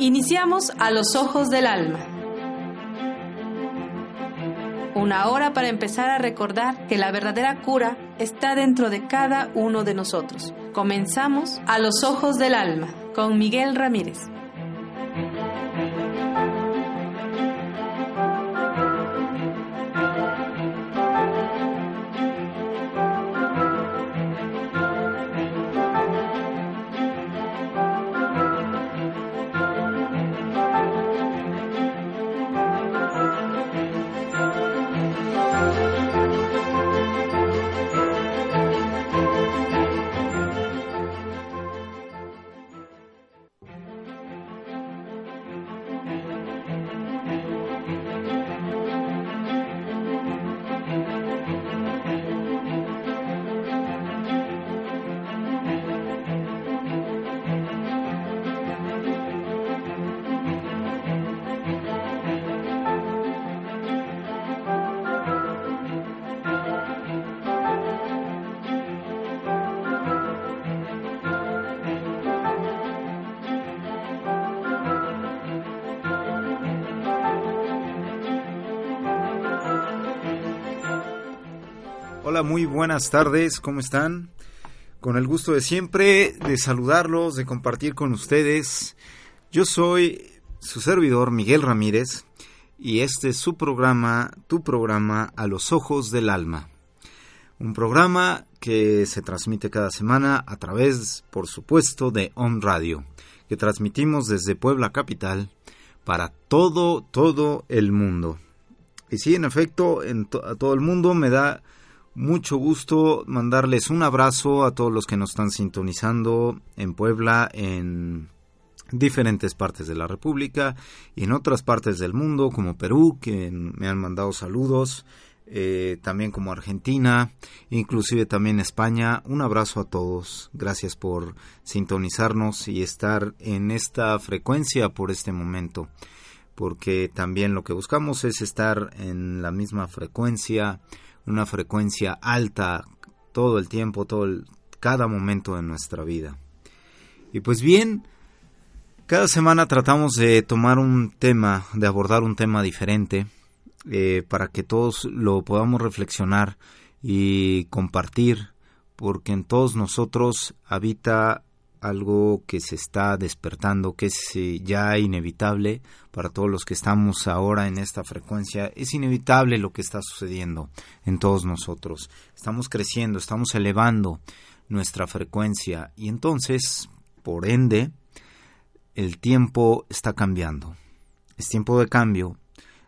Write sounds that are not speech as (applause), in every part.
Iniciamos a los ojos del alma. Una hora para empezar a recordar que la verdadera cura está dentro de cada uno de nosotros. Comenzamos a los ojos del alma con Miguel Ramírez. Hola, muy buenas tardes, ¿cómo están? Con el gusto de siempre de saludarlos, de compartir con ustedes. Yo soy su servidor Miguel Ramírez y este es su programa, tu programa A los Ojos del Alma. Un programa que se transmite cada semana a través, por supuesto, de Home Radio, que transmitimos desde Puebla Capital para todo, todo el mundo. Y sí, en efecto, en a todo el mundo me da mucho gusto mandarles un abrazo a todos los que nos están sintonizando en Puebla, en diferentes partes de la República y en otras partes del mundo como Perú, que me han mandado saludos, eh, también como Argentina, inclusive también España. Un abrazo a todos. Gracias por sintonizarnos y estar en esta frecuencia por este momento, porque también lo que buscamos es estar en la misma frecuencia, una frecuencia alta todo el tiempo, todo el, cada momento de nuestra vida. Y pues bien, cada semana tratamos de tomar un tema, de abordar un tema diferente, eh, para que todos lo podamos reflexionar y compartir, porque en todos nosotros habita algo que se está despertando, que es eh, ya inevitable para todos los que estamos ahora en esta frecuencia. Es inevitable lo que está sucediendo en todos nosotros. Estamos creciendo, estamos elevando nuestra frecuencia y entonces, por ende, el tiempo está cambiando. Es tiempo de cambio,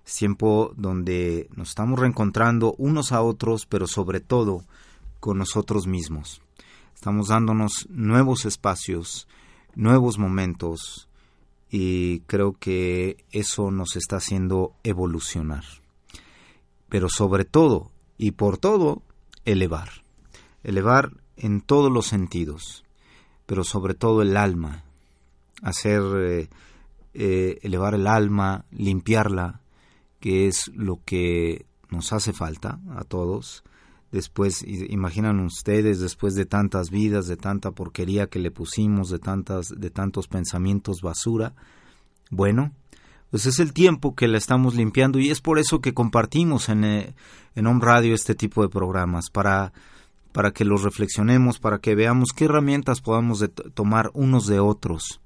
es tiempo donde nos estamos reencontrando unos a otros, pero sobre todo con nosotros mismos Estamos dándonos nuevos espacios, nuevos momentos y creo que eso nos está haciendo evolucionar. Pero sobre todo y por todo, elevar. Elevar en todos los sentidos, pero sobre todo el alma. Hacer eh, eh, elevar el alma, limpiarla, que es lo que nos hace falta a todos después imaginan ustedes después de tantas vidas de tanta porquería que le pusimos de tantas de tantos pensamientos basura bueno pues es el tiempo que la estamos limpiando y es por eso que compartimos en eh, en Home Radio este tipo de programas para para que los reflexionemos para que veamos qué herramientas podamos tomar unos de otros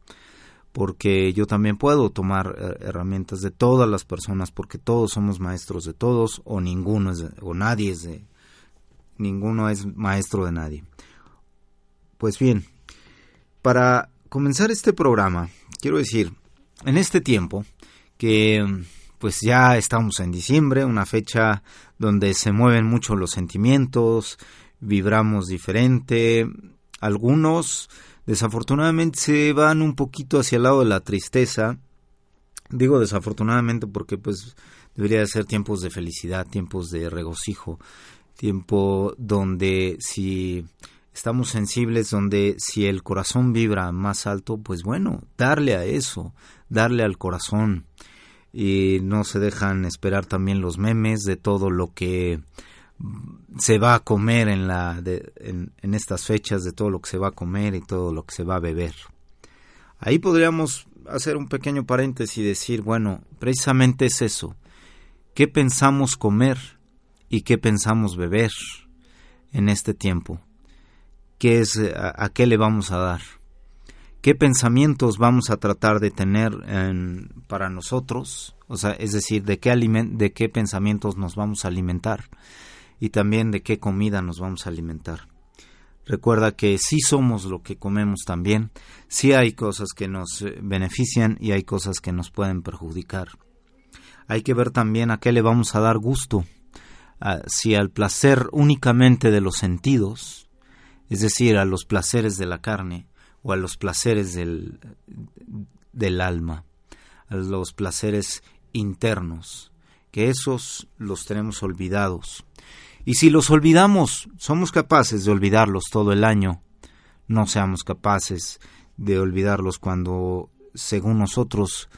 porque yo también puedo tomar eh, herramientas de todas las personas porque todos somos maestros de todos o ninguno es o nadie es de ninguno es maestro de nadie. Pues bien, para comenzar este programa, quiero decir, en este tiempo, que pues ya estamos en diciembre, una fecha donde se mueven mucho los sentimientos, vibramos diferente, algunos desafortunadamente se van un poquito hacia el lado de la tristeza. Digo desafortunadamente porque pues debería ser tiempos de felicidad, tiempos de regocijo, tiempo donde si estamos sensibles, donde si el corazón vibra más alto, pues bueno, darle a eso, darle al corazón. Y no se dejan esperar también los memes de todo lo que se va a comer en, la, en, en estas fechas, de todo lo que se va a comer y todo lo que se va a beber. Ahí podríamos hacer un pequeño paréntesis y decir, bueno, precisamente es eso. ¿Qué pensamos comer y qué pensamos beber en este tiempo? ¿Qué es, a, qué le vamos a dar? ¿Qué pensamientos vamos a tratar de tener para nosotros? O sea, es decir, de qué, de qué pensamientos nos vamos a alimentar y también de qué comida nos vamos a alimentar. Recuerda que sí somos lo que comemos también, sí hay cosas que nos eh, benefician y hay cosas que nos pueden perjudicar. Hay que ver también a qué le vamos a dar gusto, si al placer únicamente de los sentidos, es decir, a los placeres de la carne o a los placeres del, del alma, a los placeres internos, que esos los tenemos olvidados y si los olvidamos, somos capaces de olvidarlos todo el año. No seamos capaces de olvidarlos cuando, según nosotros,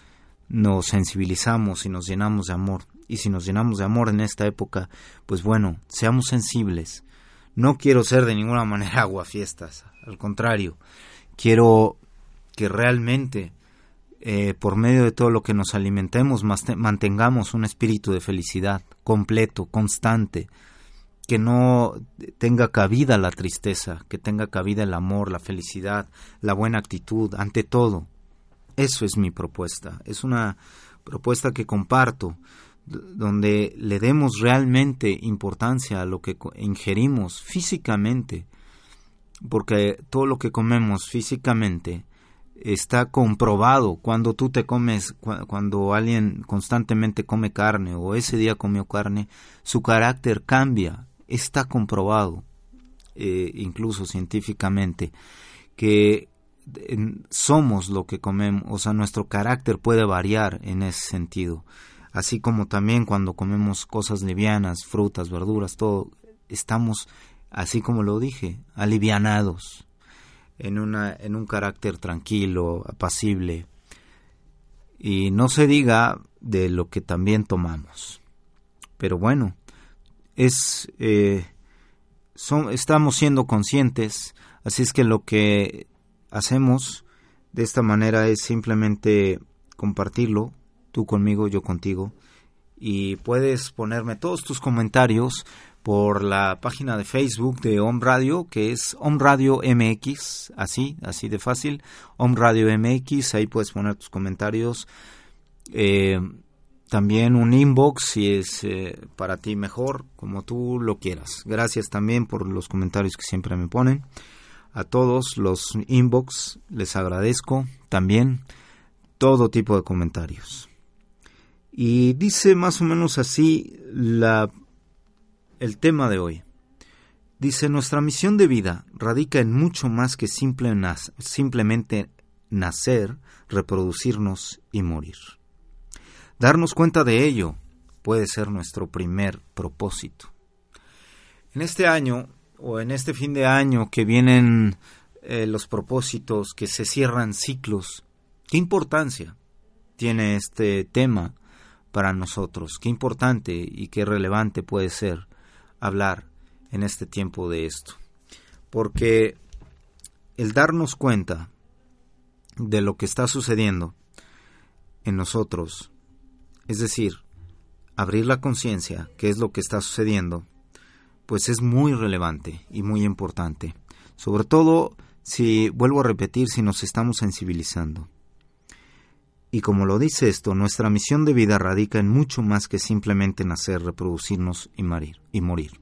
nos sensibilizamos y nos llenamos de amor. Y si nos llenamos de amor en esta época, pues bueno, seamos sensibles. No quiero ser de ninguna manera (laughs) aguafiestas, al contrario, quiero que realmente eh, por medio de todo lo que nos alimentemos mantengamos un espíritu de felicidad completo, constante, que no tenga cabida la tristeza, que tenga cabida el amor, la felicidad, la buena actitud, ante todo. Eso es mi propuesta. Es una propuesta que comparto, donde le demos realmente importancia a lo que ingerimos físicamente, porque todo lo que comemos físicamente está comprobado cuando tú te comes, cuando alguien constantemente come carne o ese día comió carne, su carácter cambia, está comprobado, eh, incluso científicamente, que somos lo que comemos, o sea, nuestro carácter puede variar en ese sentido. Así como también cuando comemos cosas livianas, frutas, verduras, todo, estamos, así como lo dije, alivianados, en, una, en un carácter tranquilo, apacible. Y no se diga de lo que también tomamos. Pero bueno, es eh, estamos siendo conscientes, así es que lo que hacemos de esta manera es simplemente compartirlo, tú conmigo, yo contigo, y puedes ponerme todos tus comentarios por la página de Facebook de Om Radio, que es Om Radio MX, así, así de fácil, Om Radio MX, ahí puedes poner tus comentarios. Eh, también un inbox si es eh, para ti mejor, como tú lo quieras. Gracias también por los comentarios que siempre me ponen. A todos los inbox les agradezco también todo tipo de comentarios. Y dice más o menos así la, el tema de hoy. Dice, nuestra misión de vida radica en mucho más que simple simplemente nacer, reproducirnos y morir. Darnos cuenta de ello puede ser nuestro primer propósito. En este año o en este fin de año que vienen eh, los propósitos, que se cierran ciclos, ¿qué importancia tiene este tema para nosotros? ¿Qué importante y qué relevante puede ser hablar en este tiempo de esto? Porque el darnos cuenta de lo que está sucediendo en nosotros es decir, abrir la conciencia, qué es lo que está sucediendo, pues es muy relevante y muy importante. Sobre todo si, vuelvo a repetir, si nos estamos sensibilizando. Y como lo dice esto, nuestra misión de vida radica en mucho más que simplemente nacer, reproducirnos y morir.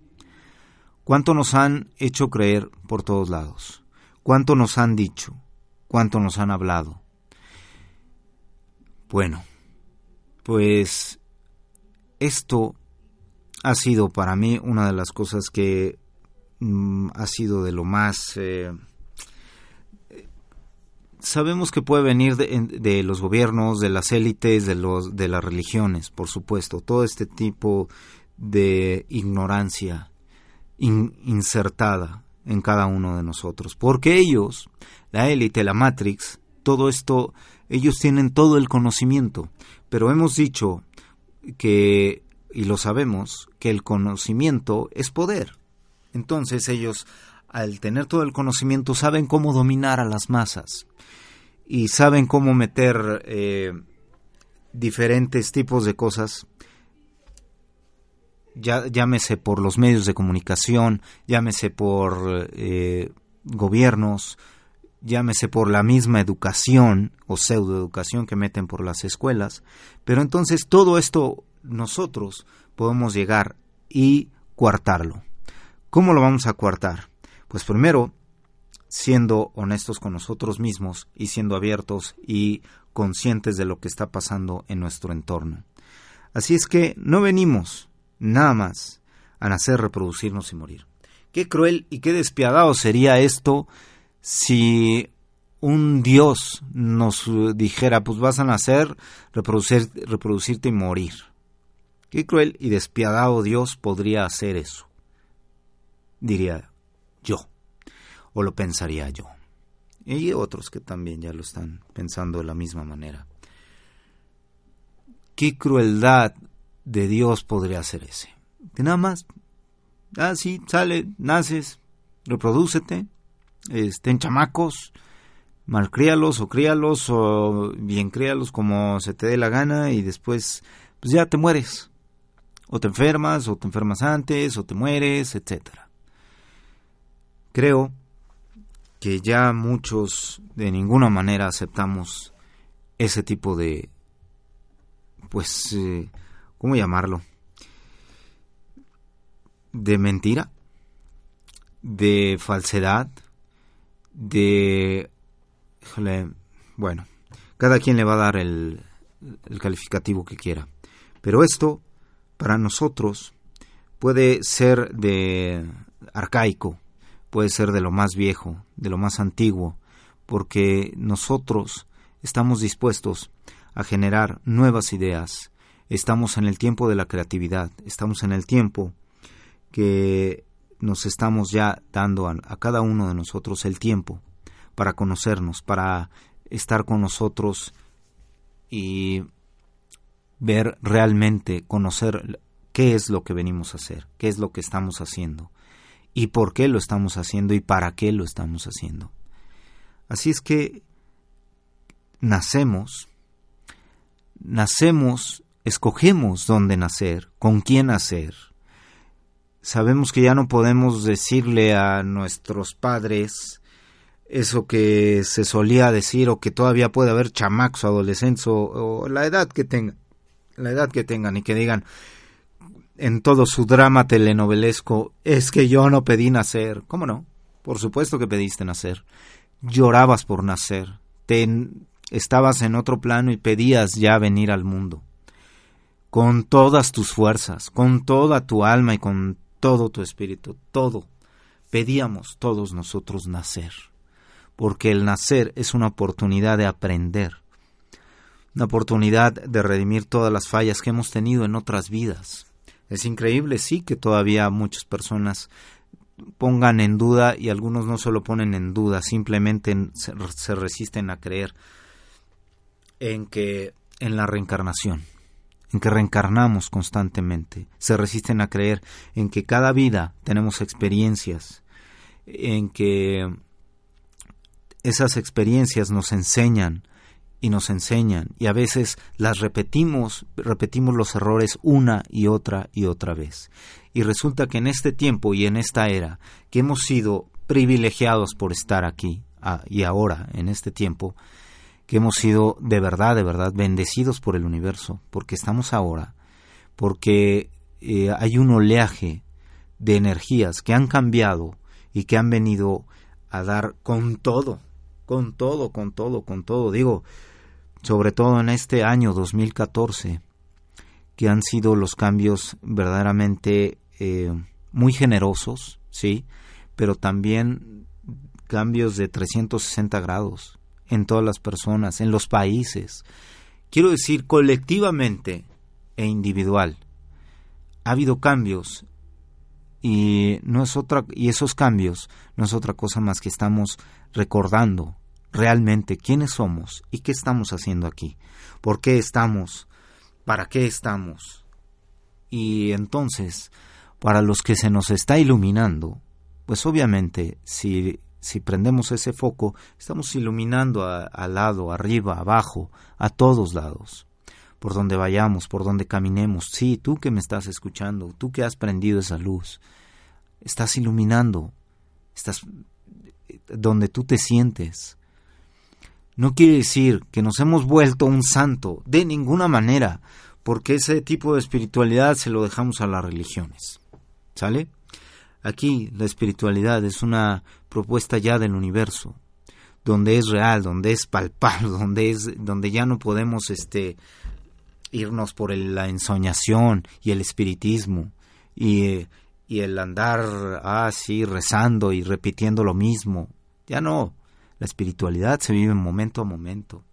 ¿Cuánto nos han hecho creer por todos lados? ¿Cuánto nos han dicho? ¿Cuánto nos han hablado? Bueno, pues esto ha sido para mí una de las cosas que mm, ha sido de lo más eh, sabemos que puede venir de, los gobiernos, de las élites, de, los, de las religiones, por supuesto, todo este tipo de ignorancia insertada en cada uno de nosotros, porque ellos, la élite, la Matrix, todo esto, ellos tienen todo el conocimiento, pero hemos dicho que, y lo sabemos, que el conocimiento es poder. Entonces ellos, al tener todo el conocimiento, saben cómo dominar a las masas y saben cómo meter eh, diferentes tipos de cosas, ya, llámese por los medios de comunicación, llámese por eh, gobiernos, llámese por la misma educación o pseudoeducación que meten por las escuelas, pero entonces todo esto nosotros podemos llegar y cuartarlo. ¿Cómo lo vamos a cuartar? Pues primero siendo honestos con nosotros mismos y siendo abiertos y conscientes de lo que está pasando en nuestro entorno. Así es que no venimos nada más a nacer, reproducirnos y morir. Qué cruel y qué despiadado sería esto si un Dios nos dijera, pues vas a nacer, reproducir, reproducirte y morir. Qué cruel y despiadado Dios podría hacer eso, diría yo o lo pensaría yo. Y otros que también ya lo están pensando de la misma manera. ¿Qué crueldad de Dios podría ser ese? Que nada más, ah, sí, sale, naces, reprodúcete, estén chamacos, malcríalos o críalos o bien críalos como se te dé la gana y después pues ya te mueres. O te enfermas, o te enfermas antes, o te mueres, etcétera. Creo que ya muchos de ninguna manera aceptamos ese tipo de, pues, eh, ¿cómo llamarlo? De mentira, de falsedad, de... bueno, cada quien le va a dar el, el calificativo que quiera. Pero esto, para nosotros, puede ser de arcaico, puede ser de lo más viejo, de lo más antiguo, porque nosotros estamos dispuestos a generar nuevas ideas, estamos en el tiempo de la creatividad, estamos en el tiempo que nos estamos ya dando a, cada uno de nosotros el tiempo para conocernos, para estar con nosotros y ver realmente, conocer qué es lo que venimos a hacer, qué es lo que estamos haciendo y por qué lo estamos haciendo y para qué lo estamos haciendo. Así es que nacemos, nacemos, escogemos dónde nacer, con quién nacer. Sabemos que ya no podemos decirle a nuestros padres eso que se solía decir o que todavía puede haber chamacos, adolescentes o, o la edad que tengan, la edad que tengan y que digan, en todo su drama telenovelesco, es que yo no pedí nacer. ¿Cómo no? Por supuesto que pediste nacer. Llorabas por nacer. Estabas en otro plano y pedías ya venir al mundo. Con todas tus fuerzas, con toda tu alma y con todo tu espíritu, todo. Pedíamos todos nosotros nacer. Porque el nacer es una oportunidad de aprender. Una oportunidad de redimir todas las fallas que hemos tenido en otras vidas es increíble, sí, que todavía muchas personas pongan en duda y algunos no solo ponen en duda, simplemente se, resisten a creer en que en la reencarnación, en que reencarnamos constantemente, se resisten a creer en que cada vida tenemos experiencias, en que esas experiencias nos enseñan y nos enseñan y a veces las repetimos, repetimos los errores una y otra y otra vez. Y resulta que en este tiempo y en esta era que hemos sido privilegiados por estar aquí y ahora en este tiempo, que hemos sido de verdad, de verdad bendecidos por el universo, porque estamos ahora, porque eh, hay un oleaje de energías que han cambiado y que han venido a dar con todo, con todo, con todo, con todo. Digo, sobre todo en este año 2014, que han sido los cambios verdaderamente eh, muy generosos, sí, pero también cambios de 360 grados en todas las personas, en los países. Quiero decir, colectivamente e individual. Ha habido cambios y no es otra y esos cambios no es otra cosa más que estamos recordando realmente quiénes somos y qué estamos haciendo aquí. ¿Por qué estamos? ¿Para qué estamos? Y entonces, para los que se nos está iluminando, pues obviamente si, si prendemos ese foco, estamos iluminando al lado, arriba, abajo, a todos lados por donde vayamos, por donde caminemos. Sí, tú que me estás escuchando, tú que has prendido esa luz, estás iluminando, estás donde tú te sientes. No quiere decir que nos hemos vuelto un santo, de ninguna manera, porque ese tipo de espiritualidad se lo dejamos a las religiones. ¿Sale? Aquí la espiritualidad es una propuesta ya del universo, donde es real, donde es palpable, (laughs) donde es donde ya no podemos este irnos por la ensoñación y el espiritismo y, y el andar así rezando y repitiendo lo mismo. Ya no, la espiritualidad se vive momento a momento.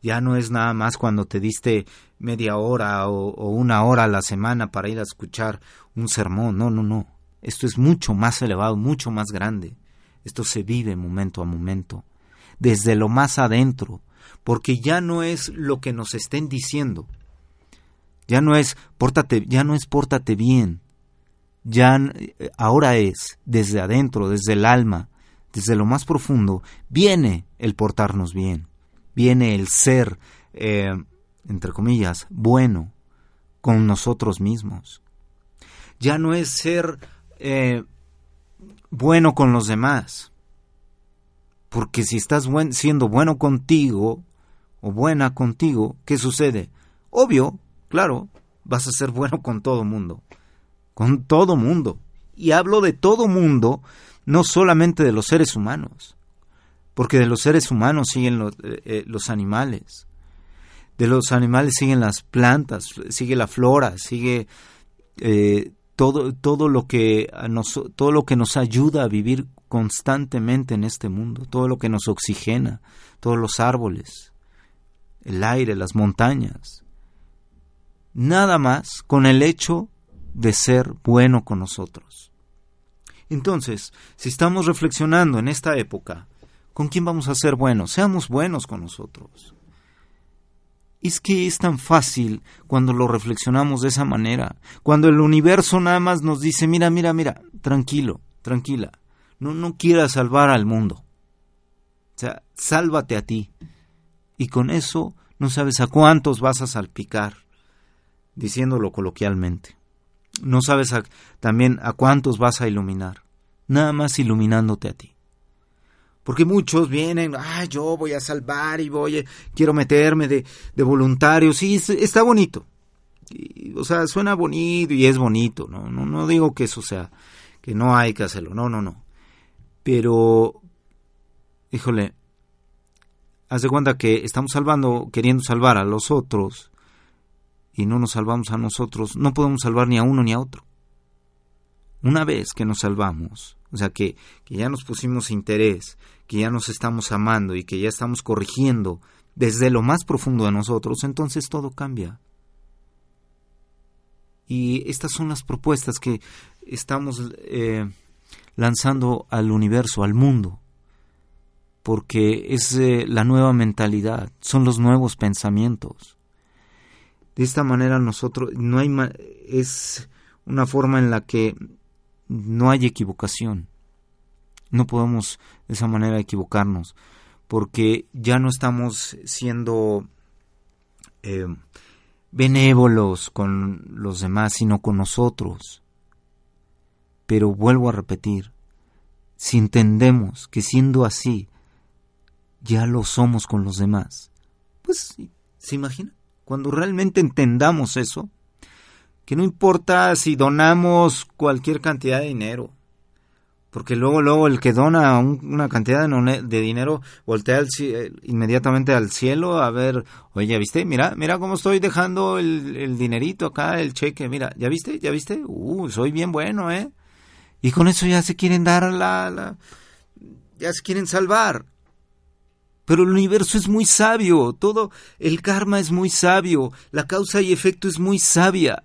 Ya no es nada más cuando te diste media hora o, una hora a la semana para ir a escuchar un sermón. No, no, no. Esto es mucho más elevado, mucho más grande. Esto se vive momento a momento, desde lo más adentro, porque ya no es lo que nos estén diciendo, ya no es pórtate, ya no es pórtate bien. Ya eh, ahora es desde adentro, desde el alma, desde lo más profundo, viene el portarnos bien, viene el ser, eh, entre comillas, bueno con nosotros mismos. Ya no es ser eh, bueno con los demás, porque si estás siendo bueno contigo o buena contigo, ¿qué sucede? Obvio, Claro, vas a ser (laughs) bueno con todo mundo. Con todo mundo. Y hablo de todo mundo, no solamente de los seres humanos. Porque de los seres humanos siguen los, eh, eh, animales. De los animales siguen las plantas, sigue la flora, sigue eh, todo, todo, lo que todo lo que nos ayuda a vivir constantemente en este mundo, todo lo que nos oxigena, todos los árboles, el aire, las montañas, nada más con el hecho de ser bueno con nosotros. Entonces, si estamos reflexionando en esta época, ¿con quién vamos a ser buenos? Seamos buenos con nosotros. Es que es tan fácil cuando lo reflexionamos de esa manera, cuando el universo nada más nos dice, mira, mira, mira, tranquilo, tranquila, no, no quieras salvar al mundo. O sea, sálvate a ti. Y con eso no sabes a cuántos vas a salpicar diciéndolo coloquialmente. No sabes también a cuántos vas a iluminar, nada más iluminándote a ti. Porque muchos vienen, ah, yo voy a salvar y voy, a, quiero meterme de, de voluntario. Sí, está bonito. o sea, suena bonito y es bonito. ¿no? No, no digo que eso sea, que no hay que hacerlo. No, no, no. Pero, híjole, haz de cuenta que estamos salvando, queriendo salvar a los otros y no nos salvamos a nosotros, no podemos salvar ni a uno ni a otro. Una vez que nos salvamos, o sea, que, que ya nos pusimos interés, que ya nos estamos amando y que ya estamos corrigiendo desde lo más profundo de nosotros, entonces todo cambia. Y estas son las propuestas que estamos eh, lanzando al universo, al mundo, porque es eh, la nueva mentalidad, son los nuevos pensamientos. De esta manera nosotros no hay es una forma en la que no hay equivocación. No podemos de esa manera equivocarnos porque ya no estamos siendo eh, benévolos con los demás, sino con nosotros. Pero vuelvo a repetir, si entendemos que siendo así, ya lo somos con los demás, pues, ¿se imagina? Cuando realmente entendamos eso, que no importa si donamos cualquier cantidad de dinero, porque luego luego el que dona una cantidad de, dinero voltea eh, inmediatamente al cielo a ver, oye, ¿ya viste? Mira, mira cómo estoy dejando el, dinerito acá, el cheque, mira, ¿ya viste? ¿Ya viste? Uh, soy bien bueno, ¿eh? Y con eso ya se quieren dar la, la ya se quieren salvar. Pero el universo es muy sabio, todo el karma es muy sabio, la causa y efecto es muy sabia.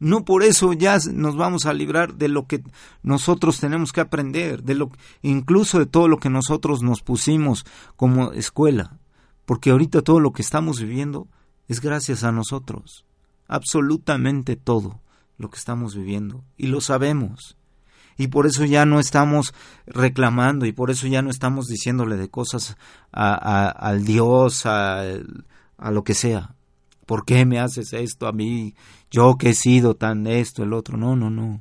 No por eso ya nos vamos a librar de lo que nosotros tenemos que aprender, de lo incluso de todo lo que nosotros nos pusimos como escuela, porque ahorita todo lo que estamos viviendo es gracias a nosotros. Absolutamente todo lo que estamos viviendo y lo sabemos y por eso ya no estamos reclamando y por eso ya no estamos diciéndole de cosas a, al Dios, a, a lo que sea. ¿Por qué me haces esto a mí? Yo que he sido tan esto, el otro. No, no, no.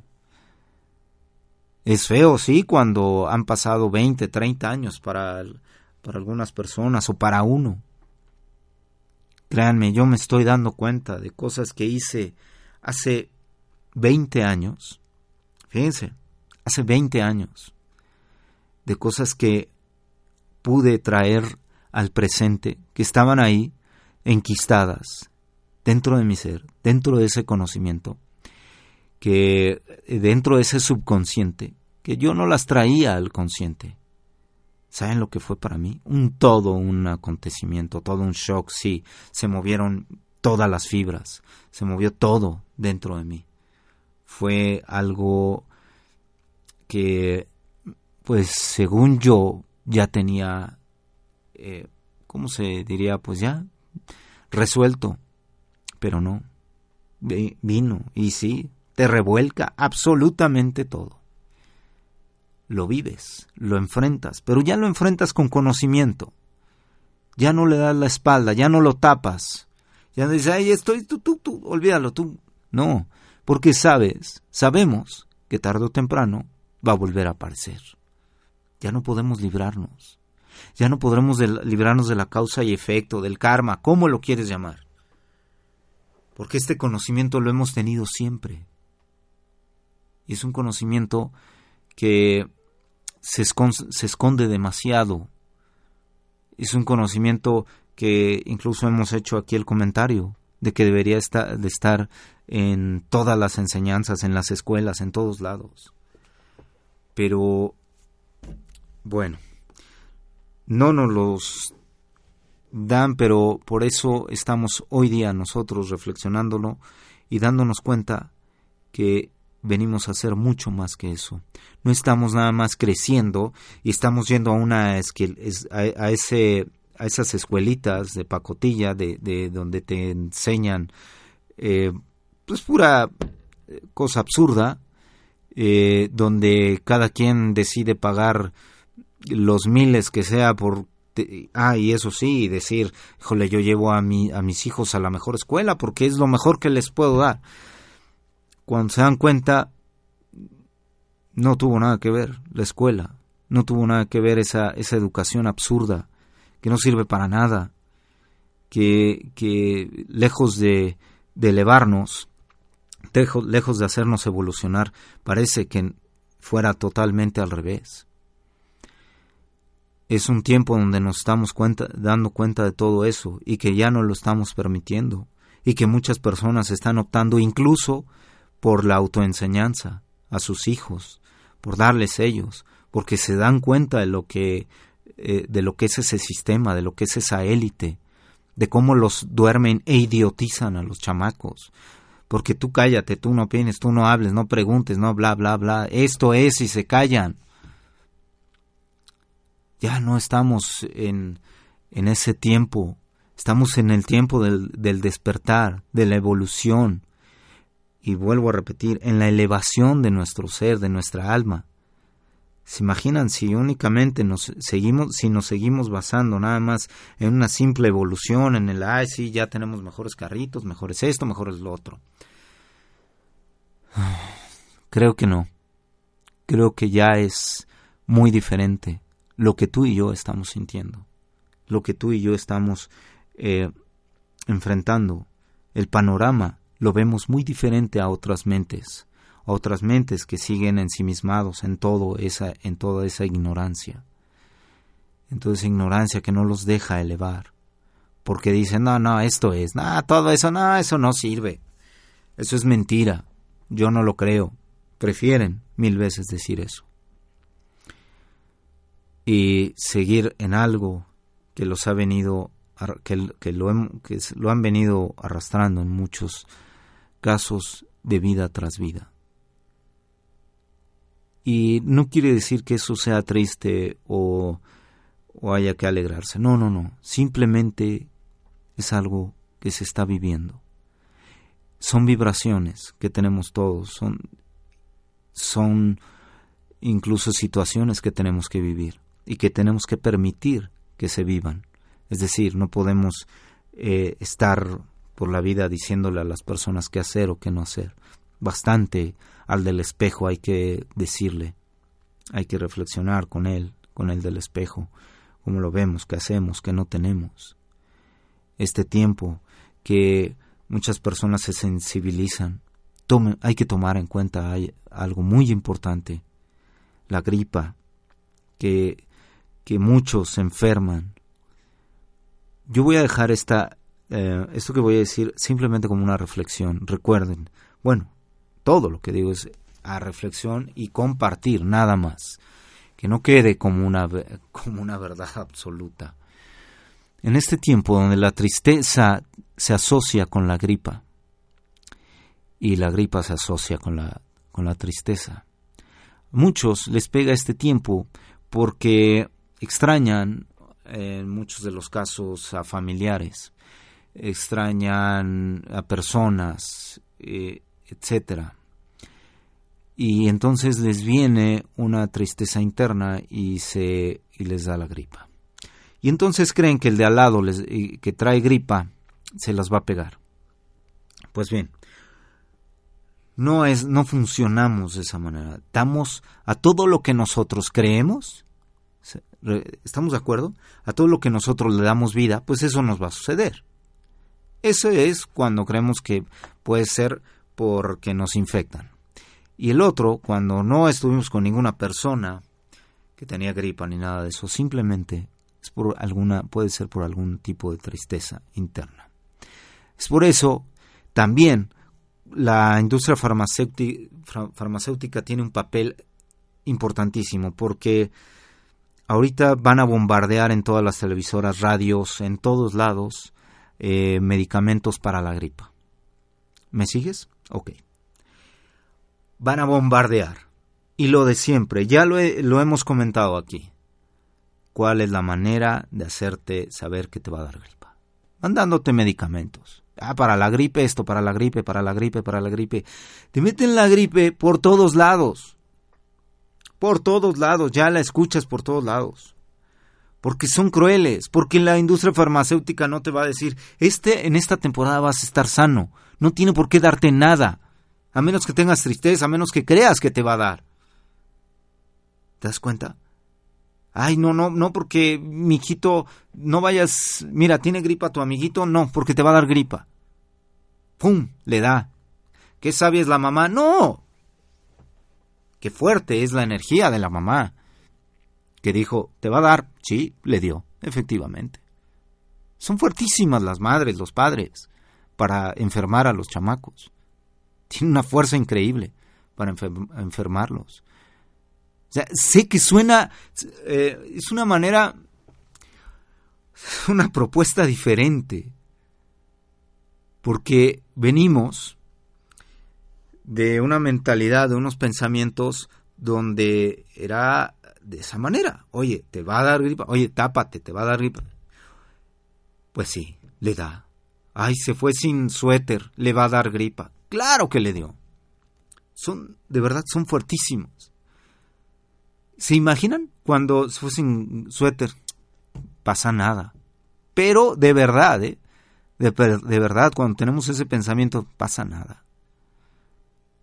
Es feo, sí, cuando han pasado 20, 30 años para, para algunas personas o para uno. Créanme, yo me estoy dando cuenta de cosas que hice hace 20 años. Fíjense, hace 20 años, de cosas que pude traer al presente, que estaban ahí, enquistadas, dentro de mi ser, dentro de ese conocimiento, que dentro de ese subconsciente, que yo no las traía al consciente. ¿Saben lo que fue para mí? Un todo un acontecimiento, todo un shock, sí, se movieron todas las fibras, se movió todo dentro de mí. Fue algo que, pues según yo, ya tenía, eh, ¿cómo se diría? Pues ya resuelto, pero no, vino y sí, te revuelca absolutamente todo. Lo vives, lo enfrentas, pero ya lo enfrentas con conocimiento. Ya no le das la espalda, ya no lo tapas. Ya no dices, ay, estoy, tú, tú, tú, olvídalo, tú. No, porque sabes, sabemos que tarde o temprano va a volver a aparecer. Ya no podemos librarnos. Ya no podremos librarnos de la causa y efecto, del karma, como lo quieres llamar. Porque este conocimiento lo hemos tenido siempre. Y es un conocimiento que se, se esconde demasiado. Es un conocimiento que incluso hemos hecho aquí el comentario de que debería estar, de estar en todas las enseñanzas, en las escuelas, en todos lados. Pero, bueno, no nos los dan, pero por eso estamos hoy día nosotros reflexionándolo y dándonos cuenta que venimos a hacer mucho más que eso. No estamos nada más creciendo y estamos yendo a una a, ese a esas escuelitas de pacotilla de, de donde te enseñan eh, pues pura cosa absurda eh, donde cada quien decide pagar los miles que sea por ah y eso sí decir híjole yo llevo a mi a mis hijos a la mejor escuela porque es lo mejor que les puedo dar cuando se dan cuenta no tuvo nada que ver la escuela no tuvo nada que ver esa esa educación absurda que no sirve para nada que que lejos de, de elevarnos lejos de hacernos evolucionar, parece que fuera totalmente al revés. Es un tiempo donde nos estamos dando cuenta de todo eso y que ya no lo estamos permitiendo y que muchas personas están optando incluso por la autoenseñanza a sus hijos, por darles ellos, porque se dan cuenta de lo que eh, de lo que es ese sistema, de lo que es esa élite, de cómo los duermen e idiotizan a los chamacos, porque tú cállate, tú no opines, tú no hables, no preguntes, no bla, bla, bla. Esto es y se callan. Ya no estamos en, en ese tiempo, estamos en el tiempo del, del despertar, de la evolución. Y vuelvo a repetir, en la elevación de nuestro ser, de nuestra alma. ¿Se imaginan si únicamente nos seguimos, si nos seguimos basando nada más en una simple evolución, en el, ay, sí, ya tenemos mejores carritos, mejores esto, mejores lo otro? (sighs) Creo que no. Creo que ya es muy diferente lo que tú y yo estamos sintiendo, lo que tú y yo estamos eh, enfrentando. El panorama lo vemos muy diferente a otras mentes a otras mentes que siguen ensimismados en todo esa en toda esa ignorancia. Entonces ignorancia que no los deja elevar, porque dicen, "No, no, esto es, no, todo eso no, eso no sirve. Eso es mentira. Yo no lo creo." Prefieren mil veces decir eso. Y seguir en algo que los ha venido que, que, lo, que lo han venido arrastrando en muchos casos de vida tras vida. Y no quiere decir que eso sea triste o, o haya que alegrarse. No, no, no. Simplemente es algo que se está viviendo. Son vibraciones que tenemos todos, son, son incluso situaciones que tenemos que vivir y que tenemos que permitir que se vivan. Es decir, no podemos eh, estar por la vida diciéndole a las personas qué hacer o qué no hacer. Bastante al del espejo hay que decirle, hay que reflexionar con él, con el del espejo, cómo lo vemos, qué hacemos, qué no tenemos. Este tiempo que muchas personas se sensibilizan, hay que tomar en cuenta hay algo muy importante, la gripa, que, que muchos se enferman. Yo voy a dejar esta, eh, esto que voy a decir simplemente como una reflexión. Recuerden, bueno, todo lo que digo es a reflexión y compartir, nada más. Que no quede como una, (laughs) como una verdad absoluta. En este tiempo donde la tristeza se asocia con la gripa y la gripa se asocia con la, con la tristeza, muchos les pega este tiempo porque extrañan en muchos de los casos a familiares, extrañan a personas, eh, etcétera. Y entonces les viene una tristeza interna y se y les da la gripa. Y entonces creen que el de al lado les, que trae gripa se las va a pegar. Pues bien, no es no funcionamos de esa manera. Damos a todo lo que nosotros creemos, ¿estamos de acuerdo? A todo lo que nosotros le damos vida, pues eso nos va a suceder. Eso es cuando creemos que puede ser porque nos infectan. Y el otro, cuando no estuvimos con ninguna persona que tenía gripa ni nada de eso, simplemente es por alguna, puede ser por algún tipo de tristeza interna. Es por eso también la industria farmacéutica, farmacéutica tiene un papel importantísimo porque ahorita van a bombardear en todas las televisoras, radios, en todos lados, eh, medicamentos para la gripa. ¿Me sigues? Ok. Van a bombardear. Y lo de siempre, ya lo, lo hemos comentado aquí. ¿Cuál es la manera de hacerte saber que te va a dar gripa? Mandándote medicamentos. Ah, para la gripe esto, para la gripe, para la gripe, para la gripe. Te meten la gripe por todos lados. Por todos lados, ya la escuchas por todos lados. Porque son crueles, porque la industria farmacéutica no te va a decir, este en esta temporada vas a estar sano, no tiene por qué darte nada, a menos que tengas tristeza, a menos que creas que te va a dar. ¿Te das cuenta? Ay, no, no, no, porque mi hijito, no vayas, mira, tiene gripa tu amiguito, no, porque te va a dar gripa. ¡Pum! Le da. ¿Qué sabia es la mamá? No. Qué fuerte es la energía de la mamá. Que dijo, ¿te va a dar? Sí, le dio, efectivamente. Son fuertísimas las madres, los padres, para enfermar a los chamacos. Tienen una fuerza increíble para enfermarlos sé que suena, eh, es una manera, una propuesta diferente, porque venimos de una mentalidad, de unos pensamientos donde era de esa manera. Oye, te va a dar gripa, oye, tápate, te va a dar gripa. Pues sí, le da. Ay, se fue sin suéter, le va a dar gripa. Claro que le dio. Son, de verdad, son fuertísimos. ¿Se imaginan cuando fue sin suéter? Pasa nada. Pero de verdad, ¿eh? De, de, verdad, cuando tenemos ese pensamiento, pasa nada.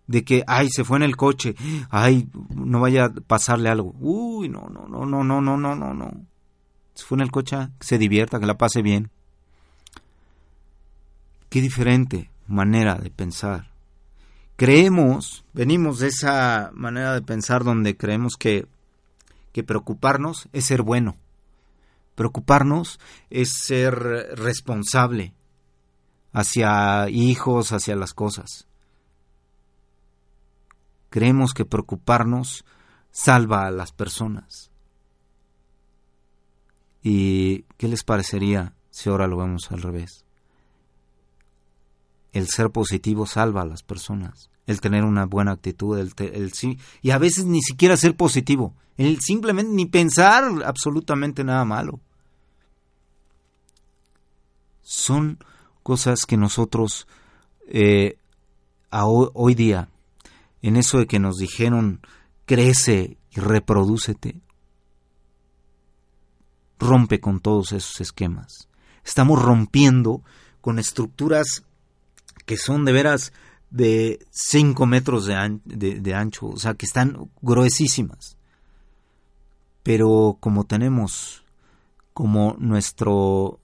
De que, ay, se fue en el coche, ay, no vaya a pasarle algo. Uy, no, no, no, no, no, no, no, no. Se fue en el coche, que se divierta, que la pase bien. Qué diferente manera de pensar. Creemos, venimos de esa manera de pensar donde creemos que que preocuparnos es ser bueno. Preocuparnos es ser responsable hacia hijos, hacia las cosas. Creemos que preocuparnos salva a las personas. ¿Y qué les parecería si ahora lo vemos al revés? El ser positivo salva a las personas. El tener una buena actitud, el, el. Y a veces ni siquiera ser positivo. El simplemente ni pensar absolutamente nada malo. Son cosas que nosotros eh, hoy día, en eso de que nos dijeron crece y reprodúcete, rompe con todos esos esquemas. Estamos rompiendo con estructuras que son de veras de 5 metros de, ancho, o sea, que están gruesísimas. Pero como tenemos, como nuestro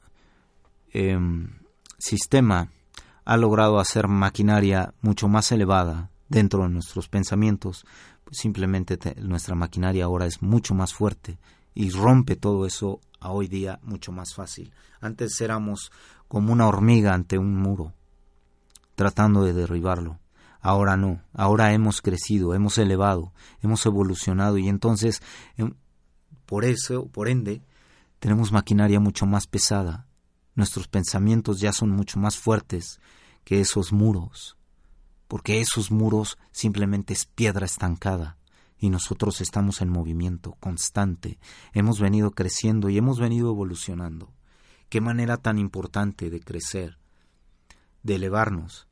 em, sistema ha logrado hacer maquinaria mucho más elevada dentro de nuestros pensamientos, pues simplemente nuestra maquinaria ahora es mucho más fuerte y rompe todo eso a hoy día mucho más fácil. Antes éramos como una hormiga ante un muro, tratando de derribarlo. Ahora no, ahora hemos crecido, hemos elevado, hemos evolucionado y entonces, em, por eso, por ende, tenemos maquinaria mucho más pesada. Nuestros pensamientos ya son mucho más fuertes que esos muros, porque esos muros simplemente es piedra estancada y nosotros estamos en movimiento constante, hemos venido creciendo y hemos venido evolucionando. Qué manera tan importante de crecer, de elevarnos,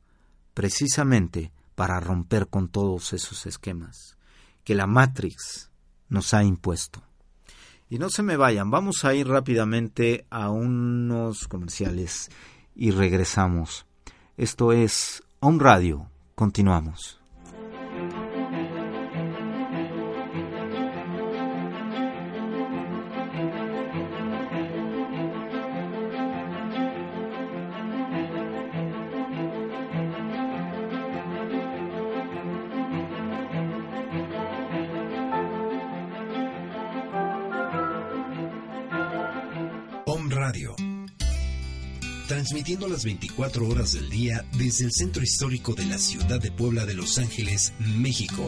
precisamente para romper con todos esos esquemas que la Matrix nos ha impuesto. Y no se me vayan, vamos a ir rápidamente a unos comerciales y regresamos. Esto es On Radio. Continuamos. Las 24 horas del día desde el centro histórico de la ciudad de Puebla de Los Ángeles, México.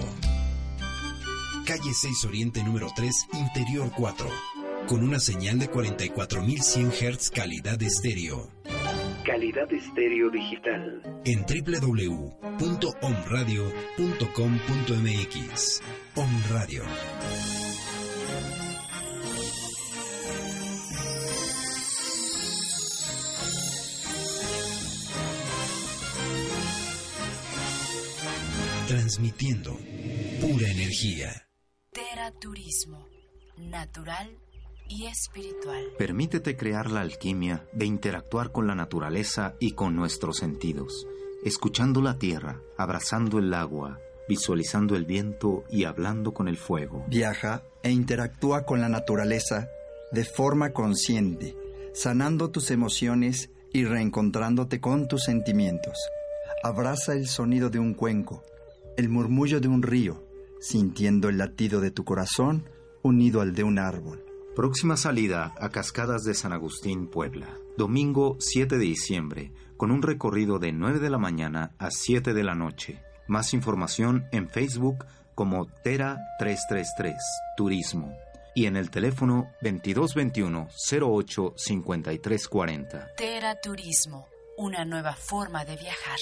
Calle 6 Oriente número 3, Interior 4, con una señal de 44.100 Hz calidad estéreo. Calidad estéreo digital. En www.omradio.com.mx. Om Radio. Transmitiendo pura energía. Teraturismo, natural y espiritual. Permítete crear la alquimia de interactuar con la naturaleza y con nuestros sentidos, escuchando la tierra, abrazando el agua, visualizando el viento y hablando con el fuego. Viaja e interactúa con la naturaleza de forma consciente, sanando tus emociones y reencontrándote con tus sentimientos. Abraza el sonido de un cuenco, el murmullo de un río, sintiendo el latido de tu corazón unido al de un árbol. Próxima salida a Cascadas de San Agustín, Puebla. Domingo 7 de diciembre, con un recorrido de 9 de la mañana a 7 de la noche. Más información en Facebook como Tera 333 Turismo y en el teléfono 2221 08 5340. Tera Turismo, una nueva forma de viajar.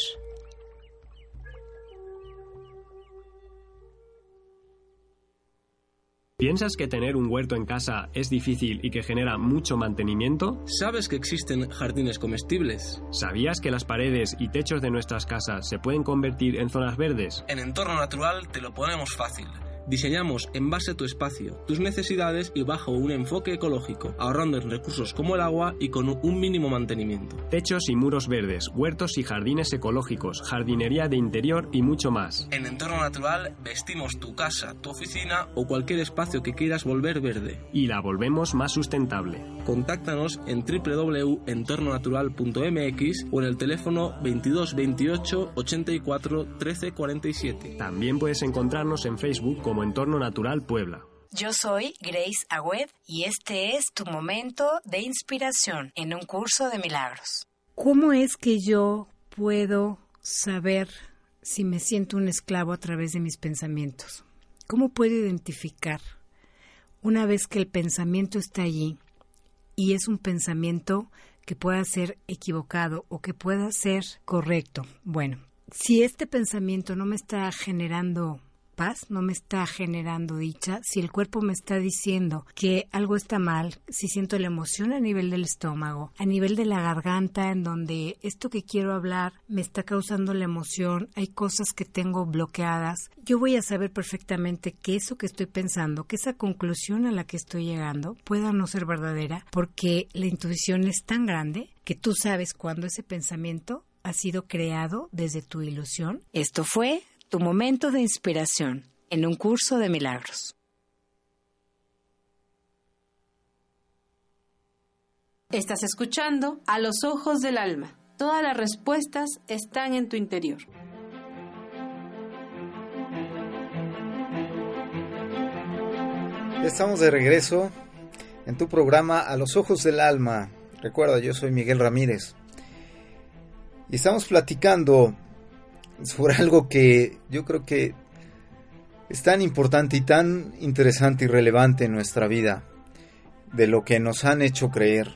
¿Piensas que tener un huerto en casa es difícil y que genera mucho mantenimiento? ¿Sabes que existen jardines comestibles? ¿Sabías que las paredes y techos de nuestras casas se pueden convertir en zonas verdes? En entorno natural te lo ponemos fácil Diseñamos en base a tu espacio, tus necesidades y bajo un enfoque ecológico, ahorrando en recursos como el agua y con un mínimo mantenimiento. Techos y muros verdes, huertos y jardines ecológicos, jardinería de interior y mucho más. En Entorno Natural vestimos tu casa, tu oficina o cualquier espacio que quieras volver verde. Y la volvemos más sustentable. Contáctanos en www.entornonatural.mx o en el teléfono 22 28 84 13 47. También puedes encontrarnos en Facebook como Entorno Natural Puebla. Yo soy Grace Agüed y este es tu momento de inspiración en un curso de milagros. ¿Cómo es que yo puedo saber si me siento un esclavo a través de mis pensamientos? ¿Cómo puedo identificar una vez que el pensamiento está allí y es un pensamiento que pueda ser equivocado o que pueda ser correcto. Bueno, si este pensamiento no me está generando paz, no me está generando dicha, si el cuerpo me está diciendo que algo está mal, si siento la emoción a nivel del estómago, a nivel de la garganta, en donde esto que quiero hablar me está causando la emoción, hay cosas que tengo bloqueadas, yo voy a saber perfectamente que eso que estoy pensando, que esa conclusión a la que estoy llegando pueda no ser verdadera, porque la intuición es tan grande que tú sabes cuando ese pensamiento ha sido creado desde tu ilusión. Esto fue tu momento de inspiración en un curso de milagros. Estás escuchando a los ojos del alma. Todas las respuestas están en tu interior. Estamos de regreso en tu programa A los ojos del alma. Recuerda, yo soy Miguel Ramírez. Y estamos platicando (laughs) sobre algo que yo creo que es tan importante y tan interesante y relevante en nuestra vida, de lo que nos han hecho creer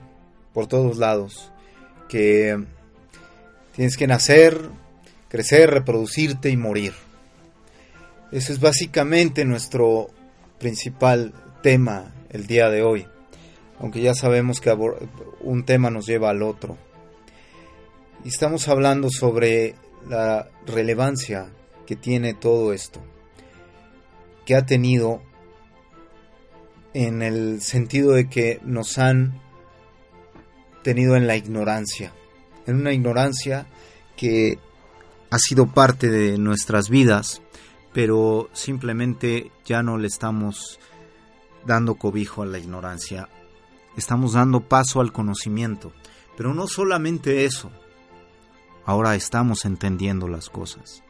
por todos lados, que tienes que nacer, crecer, reproducirte y morir. Ese es básicamente nuestro principal tema el día de hoy, aunque ya sabemos que un tema nos lleva al otro. Y estamos hablando sobre la relevancia que tiene todo esto, que ha tenido en el sentido de que nos han tenido en la ignorancia, en una ignorancia que ha sido parte de nuestras vidas, pero simplemente ya no le estamos dando cobijo a la ignorancia, estamos dando paso al conocimiento, pero no solamente eso, Ahora estamos entendiendo las cosas.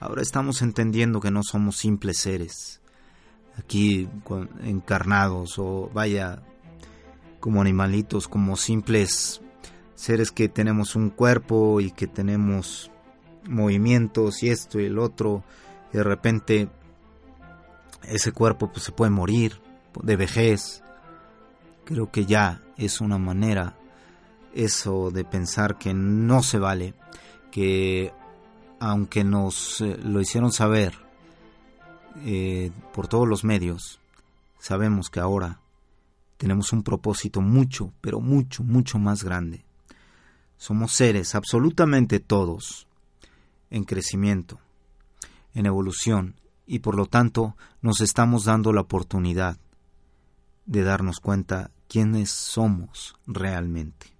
Ahora estamos entendiendo que no somos simples seres aquí encarnados o vaya como animalitos, como simples seres que tenemos un cuerpo y que tenemos movimientos y esto y el otro de repente ese cuerpo pues se puede morir de vejez. Creo que ya es una manera eso de pensar que no se vale que aunque nos eh, lo hicieron saber eh, por todos los medios, sabemos que ahora tenemos un propósito mucho, pero mucho, mucho más grande. Somos seres, absolutamente todos, en crecimiento, en evolución, y por lo tanto nos estamos dando la oportunidad de darnos cuenta quiénes somos realmente.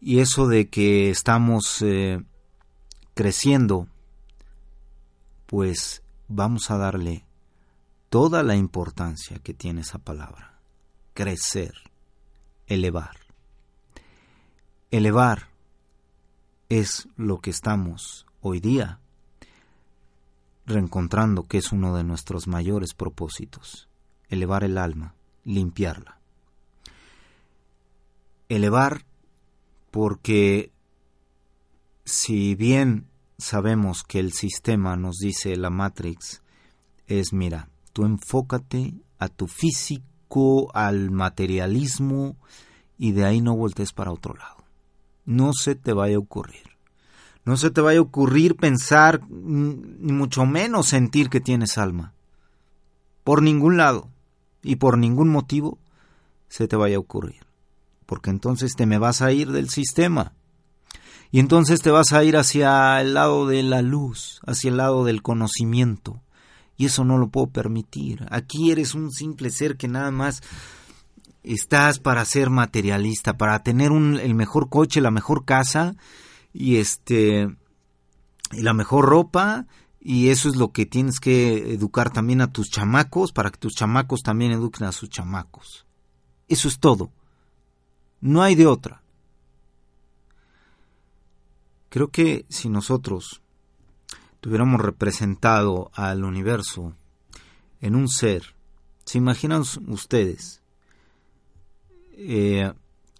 Y eso de que estamos eh, creciendo, pues vamos a darle toda la importancia que tiene esa palabra. Crecer, elevar. Elevar es lo que estamos hoy día reencontrando que es uno de nuestros mayores propósitos, elevar el alma, limpiarla. Elevar porque si bien sabemos que el sistema nos dice la Matrix es mira, tú enfócate a tu físico, al materialismo y de ahí no voltees para otro lado. No se te vaya a ocurrir. No se te vaya a ocurrir pensar, ni mucho menos sentir que tienes alma. Por ningún lado y por ningún motivo se te vaya a ocurrir porque entonces te me vas a ir del sistema. Y entonces te vas a ir hacia el lado de la luz, hacia el lado del conocimiento. Y eso no lo puedo permitir. Aquí eres un simple ser que nada más estás para ser materialista, para tener un, el mejor coche, la mejor casa y este y la mejor ropa y eso es lo que tienes que educar también a tus chamacos para que tus chamacos también eduquen a sus chamacos. Eso es todo. No hay de otra. Creo que si nosotros tuviéramos representado al universo en un ser, ¿se imaginan ustedes eh,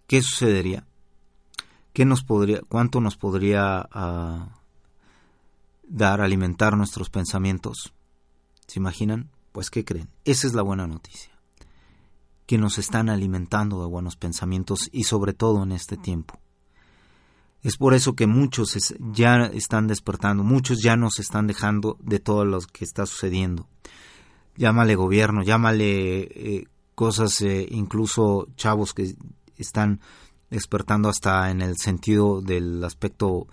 qué sucedería? ¿Qué nos podría, cuánto nos podría uh, dar, alimentar nuestros pensamientos? ¿Se imaginan? Pues ¿qué creen? Esa es la buena noticia que nos están alimentando de buenos pensamientos y sobre todo en este tiempo. Es por eso que muchos ya están despertando, muchos ya nos están dejando de todo lo que está sucediendo. Llámale gobierno, llámale eh, cosas, eh, incluso chavos que están despertando hasta en el sentido del aspecto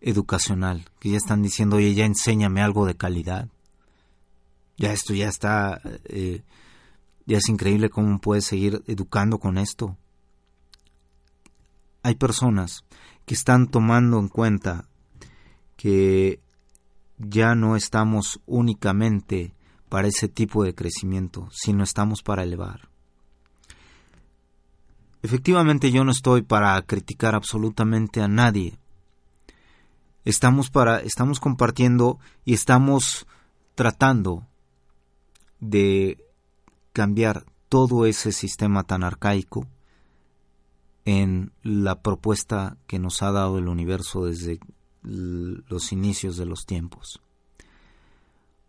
educacional, que ya están diciendo, oye, ya enséñame algo de calidad. Ya esto ya está, eh, ya es increíble cómo puedes seguir educando con esto. Hay personas que están tomando en cuenta que ya no estamos únicamente para ese tipo de crecimiento, sino estamos para elevar. Efectivamente yo no estoy para criticar absolutamente a nadie. Estamos para estamos compartiendo y estamos tratando de cambiar todo ese sistema tan arcaico en la propuesta que nos ha dado el universo desde los inicios de los tiempos.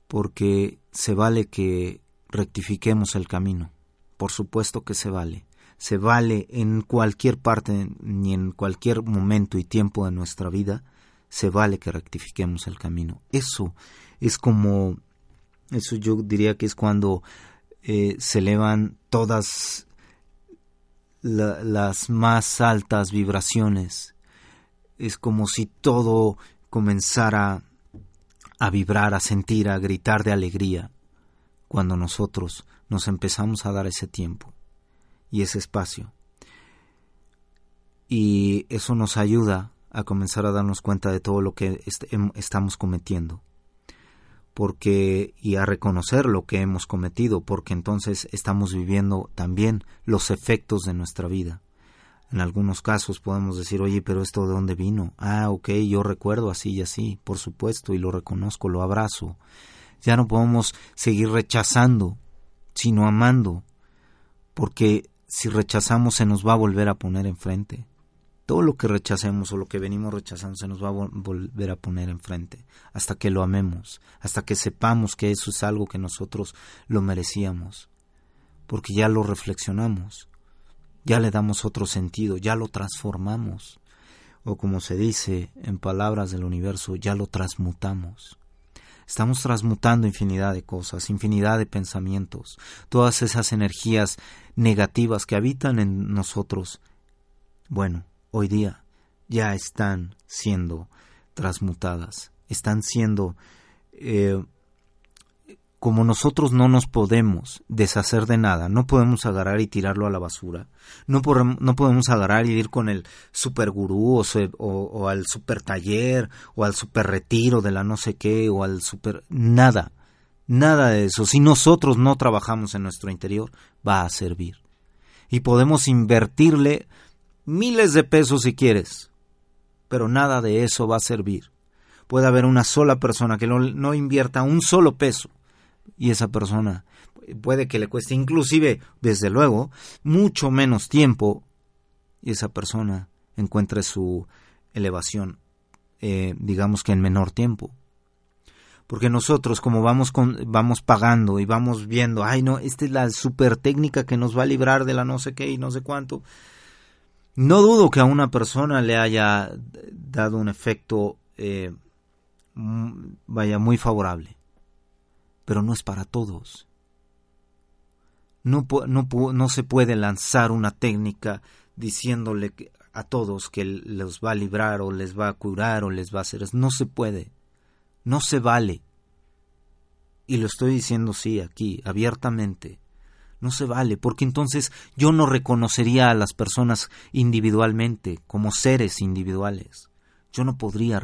Porque se vale que rectifiquemos el camino, por supuesto que se vale, se vale en cualquier parte ni en cualquier momento y tiempo de nuestra vida, se vale que rectifiquemos el camino. Eso es como, eso yo diría que es cuando eh, se elevan todas las más altas vibraciones. Es como si todo comenzara a vibrar, a sentir, a gritar de alegría, cuando nosotros nos empezamos a dar ese tiempo y ese espacio. Y eso nos ayuda a comenzar a darnos cuenta de todo lo que estamos cometiendo porque y a reconocer lo que hemos cometido, porque entonces estamos viviendo también los efectos de nuestra vida. En algunos casos podemos decir, oye, pero esto de dónde vino? Ah, ok, yo recuerdo así y así, por supuesto, y lo reconozco, lo abrazo. Ya no podemos seguir rechazando, sino amando, porque si rechazamos se nos va a volver a poner enfrente todo lo que rechacemos o lo que venimos rechazando se nos va a volver a poner enfrente, hasta que lo amemos, hasta que sepamos que eso es algo que nosotros lo merecíamos, porque ya lo reflexionamos, ya le damos otro sentido, ya lo transformamos, o como se dice en palabras del universo, ya lo transmutamos. Estamos transmutando infinidad de cosas, infinidad de pensamientos, todas esas energías negativas que habitan en nosotros. Bueno, hoy día ya están siendo transmutadas, están siendo... Eh, como nosotros no nos podemos deshacer de nada, no podemos agarrar y tirarlo a la basura, no, no podemos agarrar y ir con el super gurú o, o, al super taller o al super retiro de la no sé qué o al super... nada, nada de eso. Si nosotros no trabajamos en nuestro interior, va a servir. Y podemos invertirle miles de pesos si quieres, pero nada de eso va a servir. Puede haber una sola persona que no, invierta un solo peso y esa persona puede que le cueste inclusive, desde luego, mucho menos tiempo y esa persona encuentre su elevación, eh, digamos que en menor tiempo. Porque nosotros, como vamos, con, vamos pagando y vamos viendo, ay no, esta es la super técnica que nos va a librar de la no sé qué y no sé cuánto, no dudo que a una persona le haya dado un efecto, eh, vaya, muy favorable, pero no es para todos. No, no, se puede lanzar una técnica diciéndole a todos que les va a librar o les va a curar o les va a hacer. No se puede. No se vale. Y lo estoy diciendo sí aquí, abiertamente. No se vale, porque entonces yo no reconocería a las personas individualmente, como seres individuales. Yo no podría,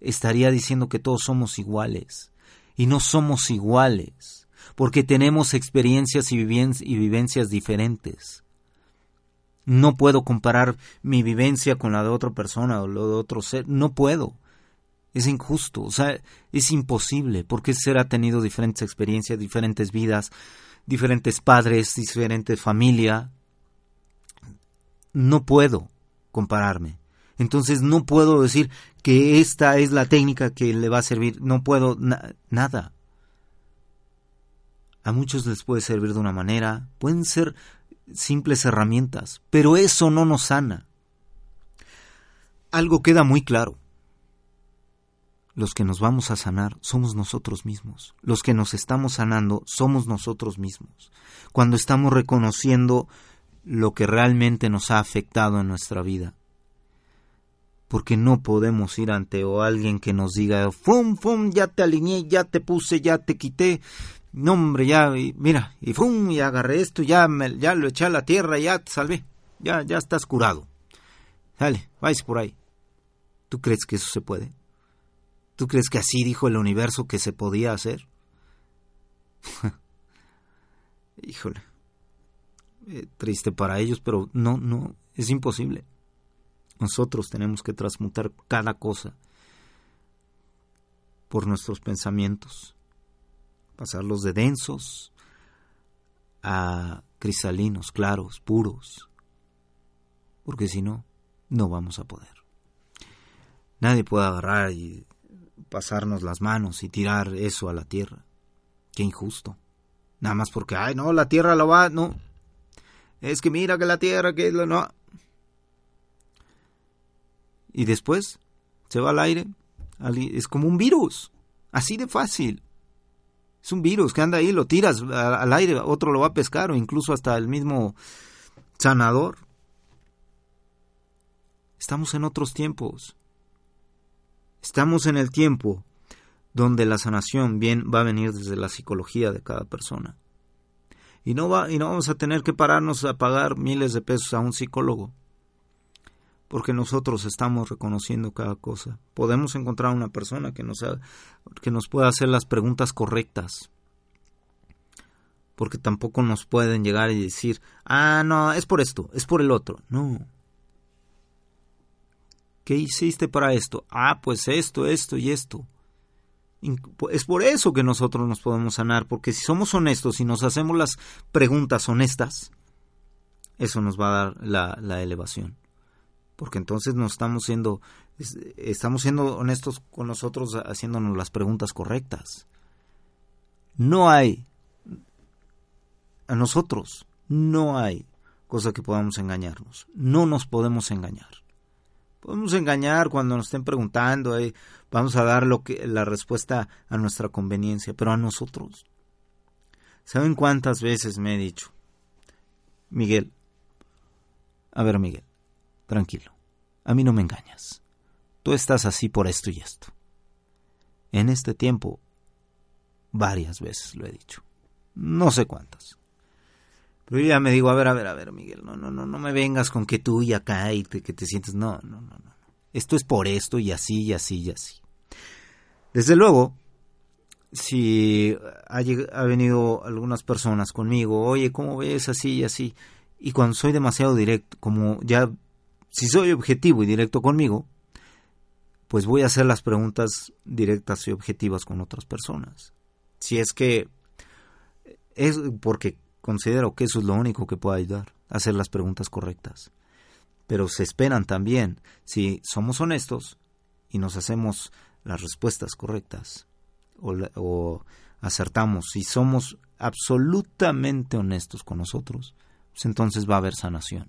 estaría diciendo que todos somos iguales. Y no somos iguales, porque tenemos experiencias y, vivencias diferentes. No puedo comparar mi vivencia con la de otra persona o lo de otro ser. No puedo. Es injusto, o sea, es imposible, porque ser ha tenido diferentes experiencias, diferentes vidas, diferentes padres, diferente familia. No puedo compararme. Entonces no puedo decir que esta es la técnica que le va a servir. No puedo nada. A muchos les puede servir de una manera, pueden ser simples herramientas, pero eso no nos sana. Algo queda muy claro. Los que nos vamos a sanar somos nosotros mismos. Los que nos estamos sanando somos nosotros mismos. Cuando estamos reconociendo lo que realmente nos ha afectado en nuestra vida. Porque no podemos ir ante o alguien que nos diga, fum, fum, ya te alineé, ya te puse, ya te quité. No, hombre, ya, mira, y fum, y agarré esto, ya, me, ya lo eché a la tierra, ya te salvé. Ya, ya estás curado. Dale, vais por ahí. ¿Tú crees que eso se puede? ¿Tú crees que así dijo el universo que se podía hacer? (laughs) Híjole. Eh, triste para ellos, pero no, no, es imposible. Nosotros tenemos que transmutar cada cosa por nuestros pensamientos, pasarlos de densos a cristalinos, claros, puros, porque si no, no vamos a poder. Nadie puede agarrar y pasarnos las manos y tirar eso a la tierra. Qué injusto. Nada más porque, ay, no, la tierra lo va, no. Es que mira que la tierra, que lo no. Y después se va al aire. Es como un virus. Así de fácil. Es un virus que anda ahí, lo tiras al aire, otro lo va a pescar o incluso hasta el mismo sanador. Estamos en otros tiempos. Estamos en el tiempo donde la sanación bien va a venir desde la psicología de cada persona. Y no, va, y no vamos a tener que pararnos a pagar miles de pesos a un psicólogo, porque nosotros estamos reconociendo cada cosa. Podemos encontrar una persona que nos, que nos pueda hacer las preguntas correctas, porque tampoco nos pueden llegar y decir, ah, no, es por esto, es por el otro. No, ¿Qué hiciste para esto? Ah, pues esto, esto y esto. Es por eso que nosotros nos podemos sanar, porque si somos honestos y nos hacemos las preguntas honestas, eso nos va a dar la, elevación. Porque entonces no estamos siendo, estamos siendo honestos con nosotros haciéndonos las preguntas correctas. No hay, a nosotros, no hay cosa que podamos engañarnos. No nos podemos engañar. Podemos engañar cuando nos estén preguntando, eh, vamos a dar lo que, la respuesta a nuestra conveniencia, pero a nosotros. ¿Saben cuántas veces me he dicho, Miguel, a ver Miguel, tranquilo, a mí no me engañas, tú estás así por esto y esto. En este tiempo, varias veces lo he dicho, no sé cuántas. Yo ya me digo, a ver, a ver, a ver, Miguel, no, no, no, no me vengas con que tú y acá y que te sientes, no, no, no, no. Esto es por esto y así y así y así. Desde luego, si ha, ha venido algunas personas conmigo, oye, ¿cómo ves así y así? Y cuando soy demasiado directo, como ya, si soy objetivo y directo conmigo, pues voy a hacer las preguntas directas y objetivas con otras personas. Si es que es porque Considero que eso es lo único que puede ayudar, hacer las preguntas correctas. Pero se esperan también, si somos honestos y nos hacemos las respuestas correctas o, acertamos, si somos absolutamente honestos con nosotros, pues entonces va a haber sanación.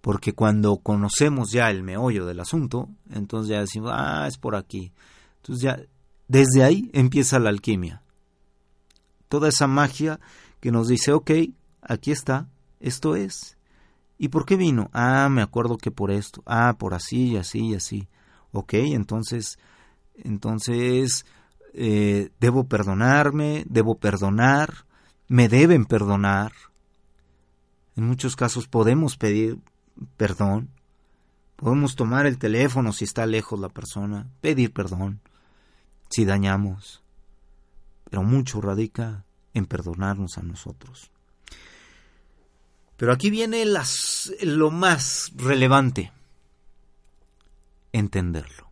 Porque cuando conocemos ya el meollo del asunto, entonces ya decimos, ah, es por aquí. Entonces ya, desde ahí empieza la alquimia. Toda esa magia que nos dice, ok, aquí está, esto es. ¿Y por qué vino? Ah, me acuerdo que por esto. Ah, por así y así y así. Ok, entonces, entonces, eh, debo perdonarme, debo perdonar, me deben perdonar. En muchos casos podemos pedir perdón. Podemos tomar el teléfono si está lejos la persona, pedir perdón si dañamos. Pero mucho radica en perdonarnos a nosotros. Pero aquí viene lo más relevante, entenderlo.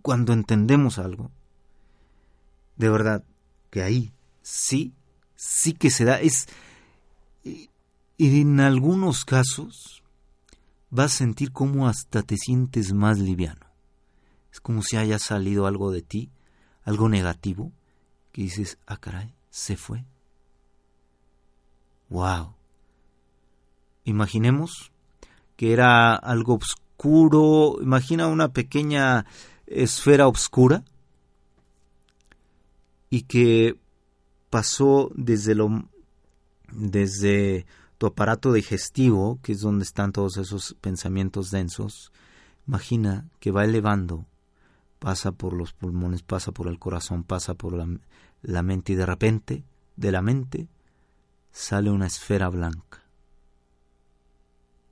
Cuando entendemos algo, de verdad que ahí sí, sí que se da, es, y en algunos casos vas a sentir como hasta te sientes más liviano. Es como si haya salido algo de ti, algo negativo, que dices, ah, caray, se fue. ¡Wow! Imaginemos que era algo oscuro, imagina una pequeña esfera oscura y que pasó desde lo desde tu aparato digestivo, que es donde están todos esos pensamientos densos, imagina que va elevando, pasa por los pulmones, pasa por el corazón, pasa por la, mente y de repente, de la mente, sale una esfera blanca.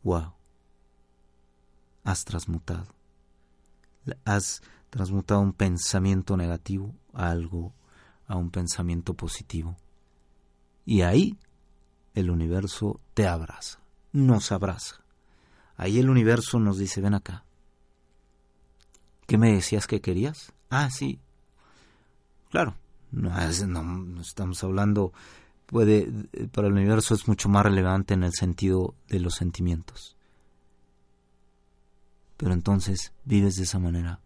¡Wow! Has transmutado. Has transmutado un pensamiento negativo a algo, a un pensamiento positivo. Y ahí el universo te abraza, nos abraza. Ahí el universo nos dice, ven acá. ¿Qué me decías que querías? Ah, sí. Claro, no, no, estamos hablando, puede, para el universo es mucho más relevante en el sentido de los sentimientos. Pero entonces vives de esa manera,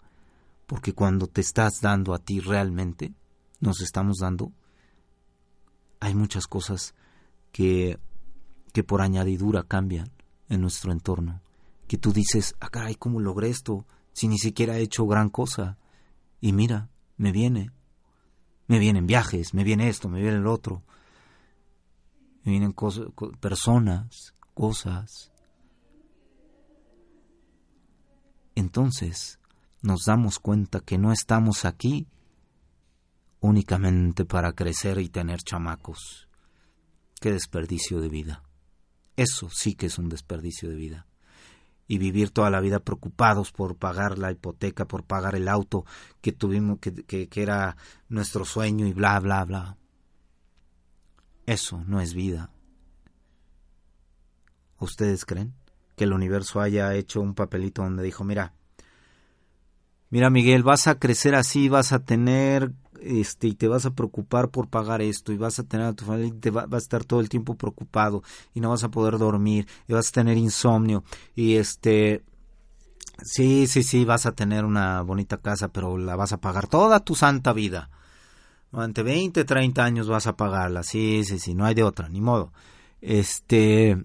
porque cuando te estás dando a ti realmente, nos estamos dando, hay muchas cosas que, que por añadidura cambian en nuestro entorno. Que tú dices, ah, caray, ¿cómo logré esto? Si ni siquiera he hecho gran cosa. Y mira, me viene. Me vienen viajes, me viene esto, me viene el otro. Me vienen cosas, personas, cosas. Entonces nos damos cuenta que no estamos aquí únicamente para crecer y tener chamacos Qué desperdicio de vida. Eso sí que es un desperdicio de vida. Y vivir toda la vida preocupados por pagar la hipoteca, por pagar el auto que tuvimos, que, que, era nuestro sueño y bla, bla, bla. Eso no es vida. ¿Ustedes creen que el universo haya hecho un papelito donde dijo, mira, mira Miguel, vas a crecer así, vas a tener este, y te vas a preocupar por pagar esto y vas a tener a tu familia y te va, a estar todo el tiempo preocupado y no vas a poder dormir y vas a tener insomnio y este sí, sí, sí, vas a tener una bonita casa, pero la vas a pagar toda tu santa vida. Durante 20, 30 años vas a pagarla, sí, sí, sí, no hay de otra, ni modo. Este,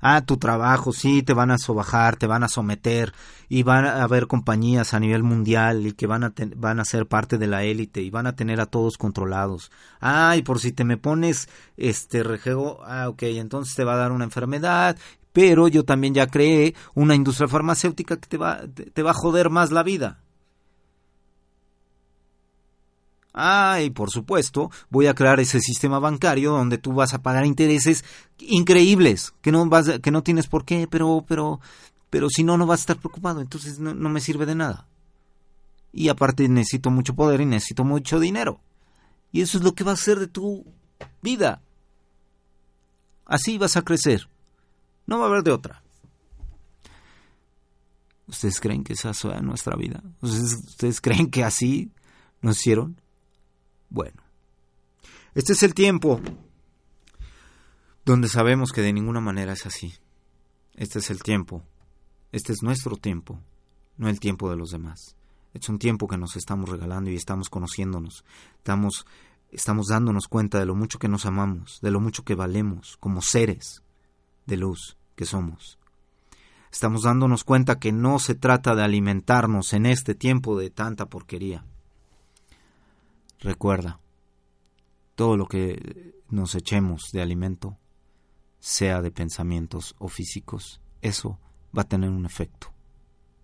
ah, tu trabajo, sí, te van a sobajar, te van a someter y van a haber compañías a nivel mundial y que van a, van a ser parte de la élite y van a tener a todos controlados. Ah, y por si te me pones este rejego, ah, ok, entonces te va a dar una enfermedad, pero yo también ya creé una industria farmacéutica que te va, te va a joder más la vida. Ah, y por supuesto, voy a crear ese sistema bancario donde tú vas a pagar intereses increíbles, que no vas, que no tienes por qué, pero, pero, pero si no, no vas a estar preocupado, entonces no, me sirve de nada. Y aparte necesito mucho poder y necesito mucho dinero. Y eso es lo que va a ser de tu vida. Así vas a crecer. No va a haber de otra. ¿Ustedes creen que esa sea nuestra vida? ¿Ustedes, ¿Ustedes creen que así nos hicieron? Bueno, este es el tiempo donde sabemos que de ninguna manera es así. Este es el tiempo. Este es nuestro tiempo, no el tiempo de los demás. Es un tiempo que nos estamos regalando y estamos conociéndonos. Estamos, estamos dándonos cuenta de lo mucho que nos amamos, de lo mucho que valemos como seres de luz que somos. Estamos dándonos cuenta que no se trata de alimentarnos en este tiempo de tanta porquería. Recuerda, todo lo que nos echemos de alimento, sea de pensamientos o físicos, eso va a tener un efecto,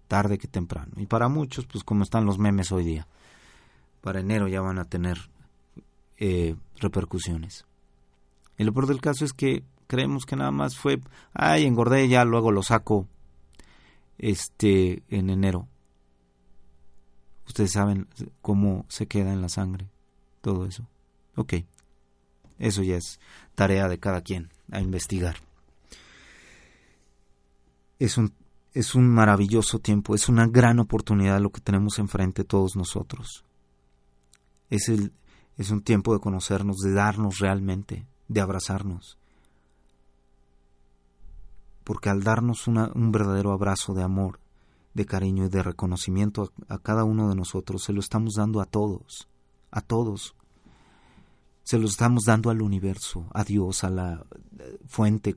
tarde que temprano. Y para muchos, pues como están los memes hoy día, para enero ya van a tener eh, repercusiones. Y lo peor del caso es que creemos que nada más fue, ay, engordé, ya luego lo saco este en enero. Ustedes saben cómo se queda en la sangre todo eso. Ok, eso ya es tarea de cada quien a investigar. Es un, es un maravilloso tiempo, es una gran oportunidad lo que tenemos enfrente todos nosotros. Es, el, es un tiempo de conocernos, de darnos realmente, de abrazarnos. Porque al darnos un verdadero abrazo de amor, de cariño y de reconocimiento a, cada uno de nosotros, se lo estamos dando a todos, a todos. Se los estamos dando al universo, a Dios, a la eh, fuente,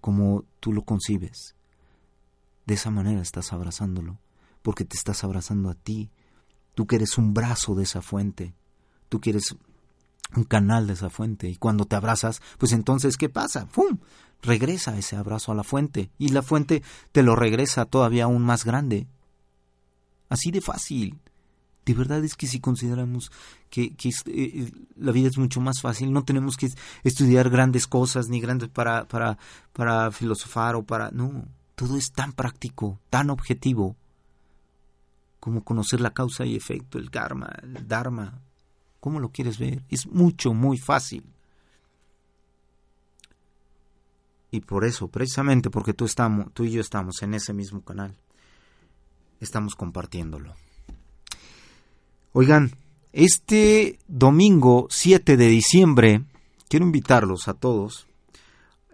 como tú lo concibes. De esa manera estás abrazándolo, porque te estás abrazando a ti. Tú que eres un brazo de esa fuente, tú que eres un canal de esa fuente. Y cuando te abrazas, pues entonces, ¿qué pasa? ¡Fum! Regresa ese abrazo a la fuente. Y la fuente te lo regresa todavía aún más grande. Así de fácil. De verdad es que si consideramos que, que eh, la vida es mucho más fácil, no tenemos que estudiar grandes cosas ni grandes para, para, para filosofar o para... No, todo es tan práctico, tan objetivo, como conocer la causa y efecto, el karma, el dharma. ¿Cómo lo quieres ver? Es mucho, muy fácil. Y por eso, precisamente porque tú, estamos, tú y yo estamos en ese mismo canal, estamos compartiéndolo. Oigan, este domingo 7 de diciembre, quiero invitarlos a todos,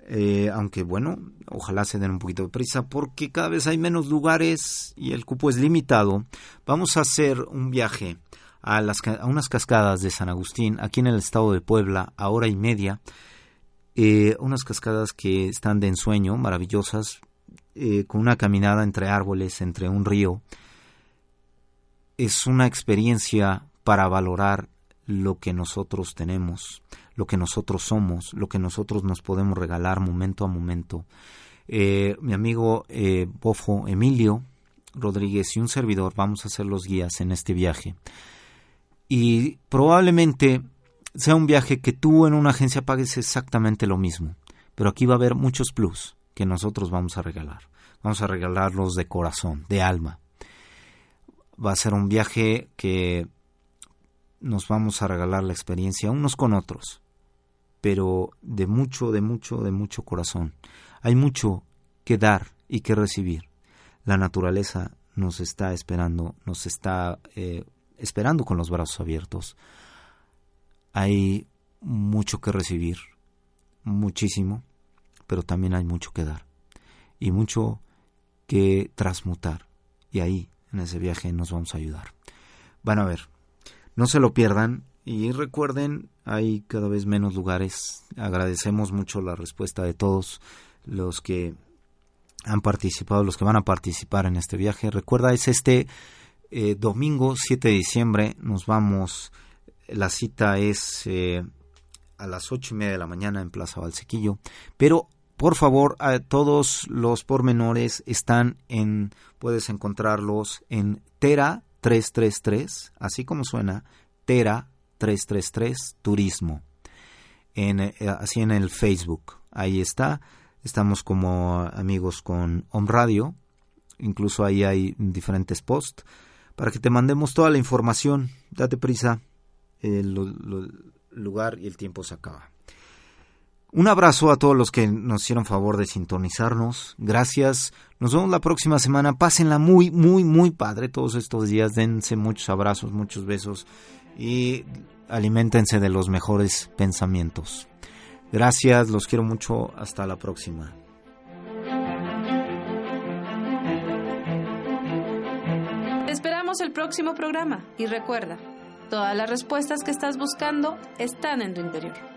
eh, aunque bueno, ojalá se den un poquito de prisa porque cada vez hay menos lugares y el cupo es limitado. Vamos a hacer un viaje a, las, a unas cascadas de San Agustín, aquí en el estado de Puebla, a hora y media. Eh, unas cascadas que están de ensueño, maravillosas, eh, con una caminada entre árboles, entre un río es una experiencia para valorar lo que nosotros tenemos, lo que nosotros somos, lo que nosotros nos podemos regalar momento a momento. Eh, mi amigo eh, Bofo Emilio Rodríguez y un servidor vamos a ser los guías en este viaje. Y probablemente sea un viaje que tú en una agencia pagues exactamente lo mismo, pero aquí va a haber muchos plus que nosotros vamos a regalar. Vamos a regalarlos de corazón, de alma va a ser un viaje que nos vamos a regalar la experiencia unos con otros, pero de mucho, de mucho, de mucho corazón. Hay mucho que dar y que recibir. La naturaleza nos está esperando, nos está eh, esperando con los brazos abiertos. Hay mucho que recibir, muchísimo, pero también hay mucho que dar y mucho que transmutar. Y ahí en ese viaje nos vamos a ayudar. Van a ver, no se lo pierdan y recuerden, hay cada vez menos lugares. Agradecemos mucho la respuesta de todos los que han participado, los que van a participar en este viaje. Recuerda, es este eh, domingo 7 de diciembre, nos vamos, la cita es eh, a las ocho y media de la mañana en Plaza Valsequillo, pero por favor, todos los pormenores están en, puedes encontrarlos en Tera 333, así como suena, Tera 333 Turismo, en, eh, así en el Facebook. Ahí está. Estamos como amigos con Home Radio, incluso ahí hay diferentes posts, para que te mandemos toda la información. Date prisa, el lugar y el tiempo se acaba. Un abrazo a todos los que nos hicieron favor de sintonizarnos. Gracias. Nos vemos la próxima semana. Pásenla muy, muy, muy padre todos estos días. Dense muchos abrazos, muchos besos y alimentense de los mejores pensamientos. Gracias, los quiero mucho. Hasta la próxima. esperamos el próximo programa y recuerda, todas las respuestas que estás buscando están en tu interior.